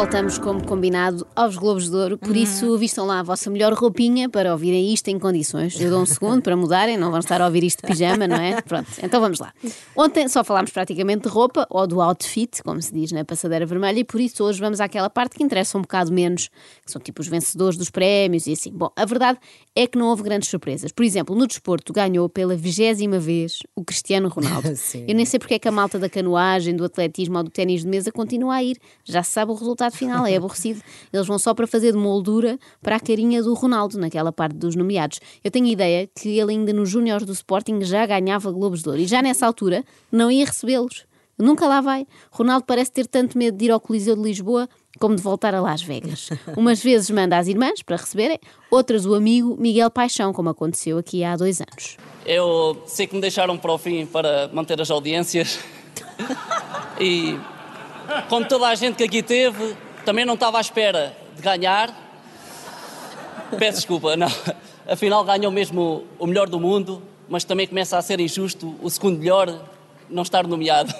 voltamos, como combinado, aos Globos de Ouro. Por Uhum. isso, vistam lá a vossa melhor roupinha para ouvirem isto em condições. Eu dou um segundo para mudarem, não vão estar a ouvir isto de pijama, não é? Pronto, então vamos lá. Ontem só falámos praticamente de roupa, ou do outfit, como se diz na passadeira vermelha, e por isso hoje vamos àquela parte que interessa um bocado menos, que são tipo os vencedores dos prémios e assim. Bom, a verdade é que não houve grandes surpresas. Por exemplo, no desporto ganhou pela vigésima vez o Cristiano Ronaldo. Eu nem sei porque é que a malta da canoagem, do atletismo ou do ténis de mesa continua a ir. Já se sabe o resultado final, é aborrecido. Eles vão só para fazer de moldura para a carinha do Ronaldo, naquela parte dos nomeados. Eu tenho a ideia que ele ainda nos Júniores do Sporting já ganhava Globos de Ouro e já nessa altura não ia recebê-los. Nunca lá vai. Ronaldo parece ter tanto medo de ir ao Coliseu de Lisboa como de voltar a Las Vegas. Umas vezes manda as irmãs para receberem, outras o amigo Miguel Paixão, como aconteceu aqui há dois anos. Eu sei que me deixaram para o fim para manter as audiências. E como toda a gente que aqui teve, também não estava à espera de ganhar. Peço desculpa, não. Afinal ganhou mesmo o melhor do mundo, mas também começa a ser injusto o segundo melhor não estar nomeado.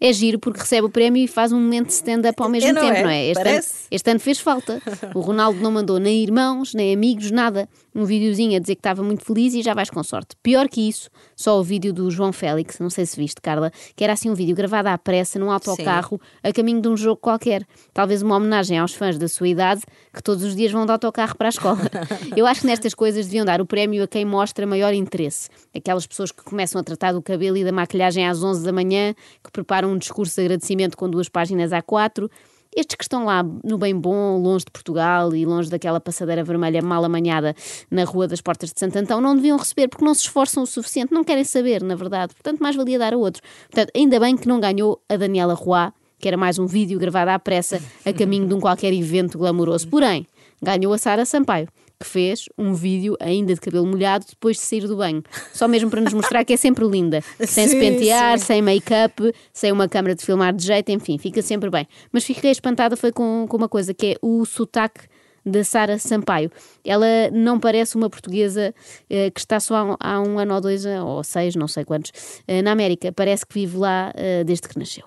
É giro porque recebe o prémio e faz um momento de stand-up ao mesmo É, não tempo, é? não é? Este ano, este ano fez falta. O Ronaldo não mandou nem irmãos, nem amigos, nada. Um videozinho a dizer que estava muito feliz e já vais com sorte. Pior que isso, só o vídeo do João Félix, não sei se viste, Carla, que era assim um vídeo gravado à pressa num autocarro a caminho de um jogo qualquer. Talvez uma homenagem aos fãs da sua idade que todos os dias vão de autocarro para a escola. Eu acho que nestas coisas deviam dar o prémio a quem mostra maior interesse. Aquelas pessoas que começam a tratar do cabelo e da maquilhagem às 11 da manhã, que preparam um discurso de agradecimento com duas páginas A4. Estes que estão lá no bem bom, longe de Portugal e longe daquela passadeira vermelha mal amanhada na Rua das Portas de Santo Antão, não deviam receber porque não se esforçam o suficiente, não querem saber, na verdade. Portanto, mais valia dar a outros. Portanto, ainda bem que não ganhou a Daniela Roy, que era mais um vídeo gravado à pressa a caminho de um qualquer evento glamouroso. Porém, ganhou a Sara Sampaio, que fez um vídeo ainda de cabelo molhado depois de sair do banho. Só mesmo para nos mostrar que é sempre linda. Sem se Sim, pentear, sim. sem make-up, sem uma câmara de filmar de jeito, enfim, fica sempre bem. Mas fiquei espantada foi com, com uma coisa, que é o sotaque da Sara Sampaio. Ela não parece uma portuguesa eh, que está só há um, há um ano ou dois, ou seis, não sei quantos, eh, na América. Parece que vive lá eh, desde que nasceu.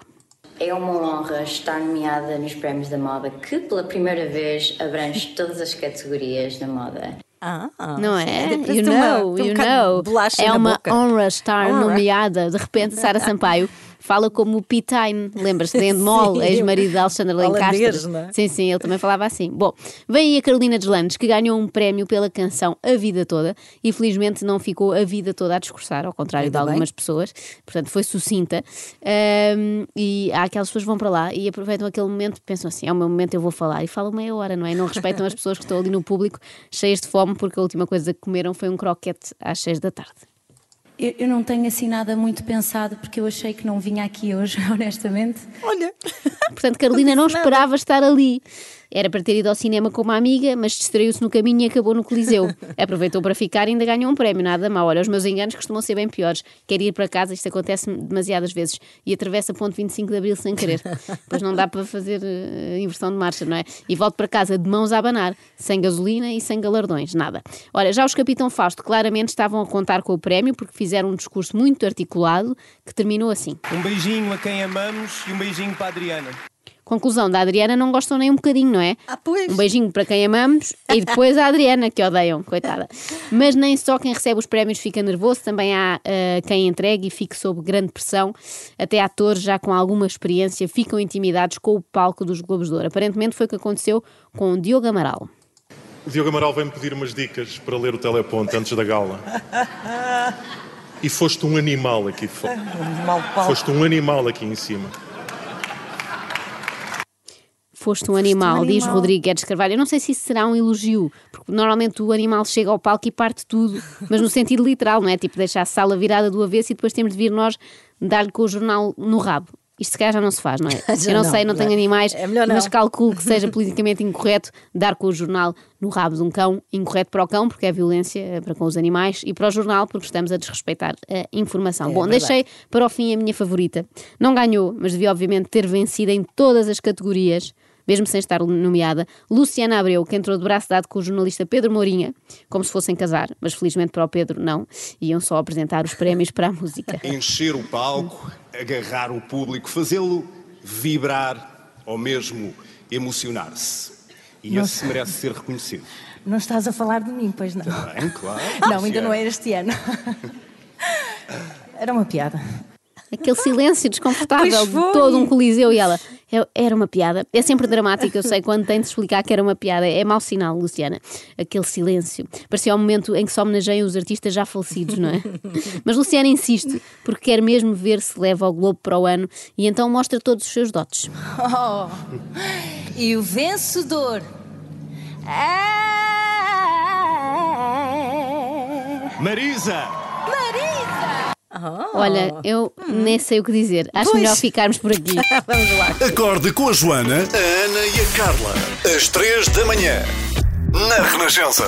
É uma honra estar nomeada nos Prémios da Moda, que pela primeira vez abrange todas as categorias da moda. Ah, Não é? You uma- know, um you know. É uma honra estar Honra. nomeada. De repente, Sara Sampaio fala como o Pitine, lembras-te de Endemol, ex-marido de Alexandre Lencastre. é? Sim, sim, ele também falava assim. Bom, vem aí a Carolina Deslandes, que ganhou um prémio pela canção A Vida Toda e felizmente não ficou a vida toda a discursar, ao contrário Ainda de bem. algumas pessoas. Portanto, foi sucinta. Ahm, e há aquelas pessoas que vão para lá e aproveitam aquele momento pensam assim: é o meu momento, eu vou falar. E falam meia hora, não é? Não respeitam as pessoas que estão ali no público cheias de fome, porque a última coisa que comeram foi um croquete às seis da tarde. Eu, eu não tenho assim nada muito pensado porque eu achei que não vinha aqui hoje, honestamente. Olha, Portanto, Carolina não nada. esperava estar ali. Era para ter ido ao cinema com uma amiga, mas distraiu-se no caminho e acabou no Coliseu. Aproveitou para ficar e ainda ganhou um prémio, nada mal. Olha, os meus enganos costumam ser bem piores. Quer ir para casa, isto acontece demasiadas vezes, e atravessa ponto 25 de Abril sem querer. Pois não dá para fazer eh, inversão de marcha, não é? E volto para casa de mãos a abanar, sem gasolina e sem galardões, nada. Olha, já os Capitão Fausto claramente estavam a contar com o prémio, porque fizeram um discurso muito articulado, que terminou assim. Um beijinho a quem amamos e um beijinho para a Adriana. Conclusão, da Adriana não gostam nem um bocadinho, não é? Ah, pois. Um beijinho para quem amamos e depois a Adriana, que odeiam, coitada. Mas nem só quem recebe os prémios fica nervoso, também há eh, quem entregue e fique sob grande pressão. Até atores já com alguma experiência ficam intimidados com o palco dos Globos de Ouro. Aparentemente foi o que aconteceu com o Diogo Amaral. O Diogo Amaral veio-me pedir umas dicas para ler o teleponte antes da gala. E foste um animal aqui fora. mal palco. Foste um animal aqui em cima. Foste um animal, diz animal. Rodrigo Guedes Carvalho. Eu não sei se isso será um elogio, porque normalmente o animal chega ao palco e parte tudo, mas no sentido literal, não é? Tipo, deixar a sala virada do avesso e depois temos de vir nós dar-lhe com o jornal no rabo. Isto se calhar já não se faz, não é? Já Eu não, não, sei, não não. tenho animais, É não. mas calculo que seja politicamente incorreto dar com o jornal no rabo de um cão. Incorreto para o cão, porque é violência eh, para com os animais, e para o jornal, porque estamos a desrespeitar a informação. Bom, É verdade. deixei para o fim a minha favorita. Não ganhou, mas devia obviamente ter vencido em todas as categorias mesmo sem estar nomeada, Luciana Abreu, que entrou de braço dado com o jornalista Pedro Mourinha, como se fossem casar, mas felizmente para o Pedro não, iam só apresentar os prémios para a música. encher o palco, agarrar o público, fazê-lo vibrar ou mesmo emocionar-se. E esse merece ser reconhecido. Não estás a falar de mim, pois não? Bem, claro. Não, ainda não é este ano. Era uma piada. Aquele silêncio desconfortável de todo um coliseu e ela. "É- Era uma piada. É sempre dramático, eu sei, quando tem de explicar que era uma piada. É mau sinal, Luciana. Aquele silêncio. Parecia o momento em que se homenageiam os artistas já falecidos, não é? Mas Luciana insiste, porque quer mesmo ver se leva ao Globo para o ano e então mostra todos os seus dotes. Oh, e o vencedor é. Marisa! Marisa! Olha, eu nem sei o que dizer. Acho Pois. melhor ficarmos por aqui. Vamos lá. Acorde com a Joana, a Ana e a Carla. Às três da manhã. Na Renascença.